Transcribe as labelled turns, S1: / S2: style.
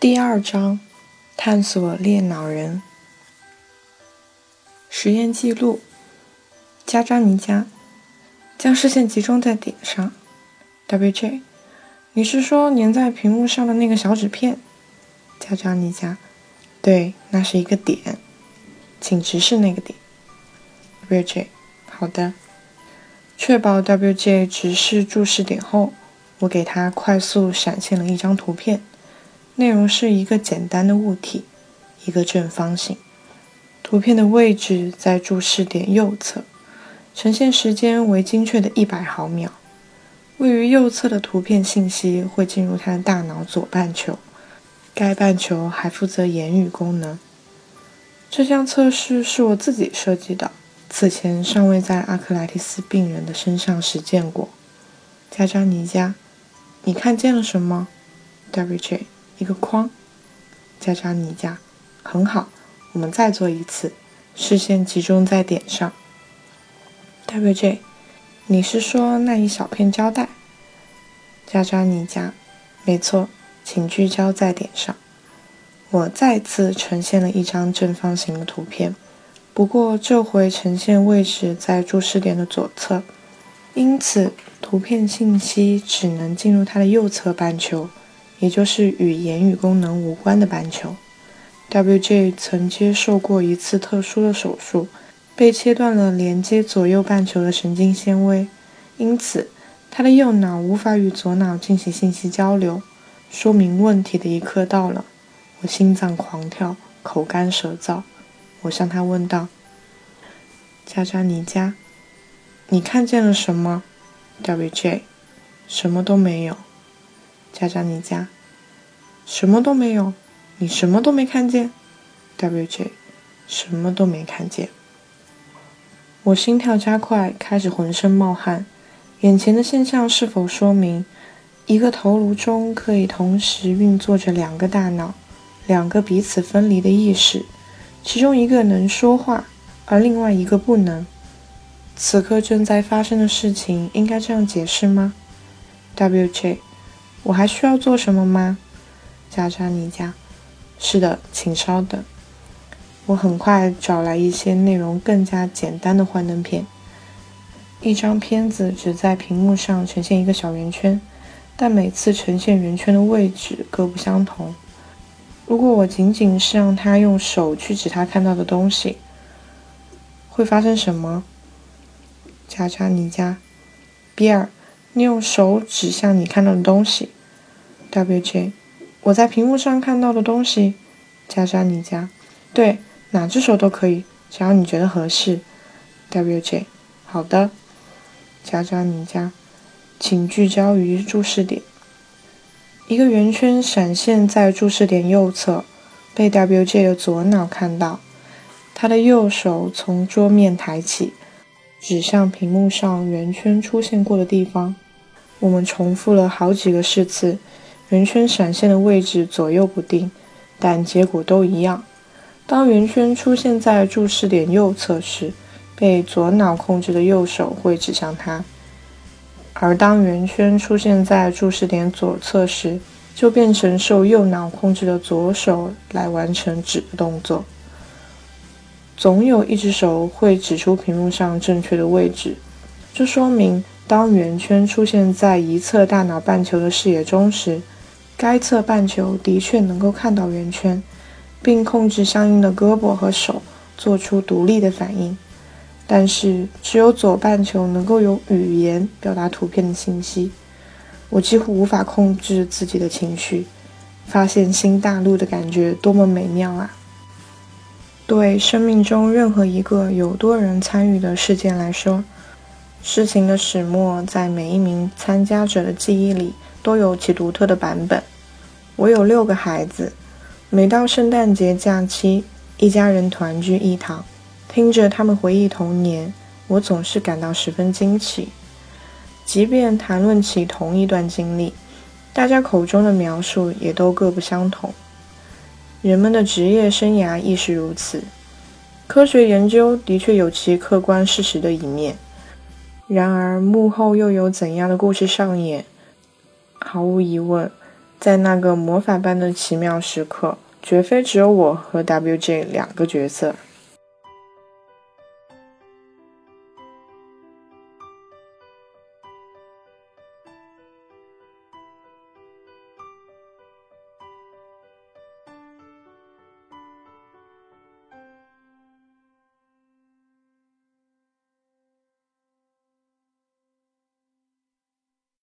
S1: 第二章，探索裂脑人。实验记录：加扎尼加，将视线集中在点上。WJ，你是说粘在屏幕上的那个小纸片？加扎尼加，对，那是一个点，请直视那个点。WJ，好的。确保 WJ 直视注视点后，我给他快速闪现了一张图片。内容是一个简单的物体，一个正方形。图片的位置在注视点右侧，呈现时间为精确的一百毫秒。位于右侧的图片信息会进入他的大脑左半球，该半球还负责言语功能。这项测试是我自己设计的，此前尚未在阿克莱蒂斯病人的身上实践过。加扎尼加，你看见了什么？WJ。一个框，加扎尼加，很好，我们再做一次，视线集中在点上。WJ，你是说那一小片胶带？加扎尼加，没错，请聚焦在点上。我再次呈现了一张正方形的图片，不过这回呈现位置在注视点的左侧，因此图片信息只能进入它的右侧半球。也就是与言语功能无关的半球，WJ 曾接受过一次特殊的手术，被切断了连接左右半球的神经纤维，因此他的右脑无法与左脑进行信息交流，说明问题的一刻到了。我心脏狂跳，口干舌燥。我向他问道：“加扎尼加，你看见了什么？”WJ：“ 什么都没有。”加扎尼加，什么都没有，你什么都没看见。WJ，什么都没看见。我心跳加快，开始浑身冒汗。眼前的现象是否说明，一个头颅中可以同时运作着两个大脑，两个彼此分离的意识，其中一个能说话，而另外一个不能？此刻正在发生的事情，应该这样解释吗？WJ。我还需要做什么吗？加扎尼加，是的，请稍等。我很快找来一些内容更加简单的幻灯片。一张片子只在屏幕上呈现一个小圆圈，但每次呈现圆圈的位置各不相同。如果我仅仅是让他用手去指他看到的东西，会发生什么？加扎尼加，比尔，你用手指向你看到的东西。WJ，我在屏幕上看到的东西，加扎尼加，对，哪只手都可以，只要你觉得合适。WJ，好的，加扎尼加，请聚焦于注视点。一个圆圈闪现在注视点右侧，被 WJ 的左脑看到。他的右手从桌面抬起，指向屏幕上圆圈出现过的地方。我们重复了好几个试次。圆圈闪现的位置左右不定，但结果都一样。当圆圈出现在注视点右侧时，被左脑控制的右手会指向它；而当圆圈出现在注视点左侧时，就变成受右脑控制的左手来完成指的动作。总有一只手会指出屏幕上正确的位置，这说明当圆圈出现在一侧大脑半球的视野中时。该侧半球的确能够看到圆圈，并控制相应的胳膊和手做出独立的反应，但是只有左半球能够用语言表达图片的信息。我几乎无法控制自己的情绪，发现新大陆的感觉多么美妙啊！对生命中任何一个有多人参与的事件来说，事情的始末在每一名参加者的记忆里。都有其独特的版本。我有六个孩子，每到圣诞节假期，一家人团聚一堂，听着他们回忆童年，我总是感到十分惊奇。即便谈论起同一段经历，大家口中的描述也都各不相同。人们的职业生涯亦是如此。科学研究的确有其客观事实的一面，然而幕后又有怎样的故事上演？毫无疑问，在那个魔法般的奇妙时刻，绝非只有我和 WJ 两个角色。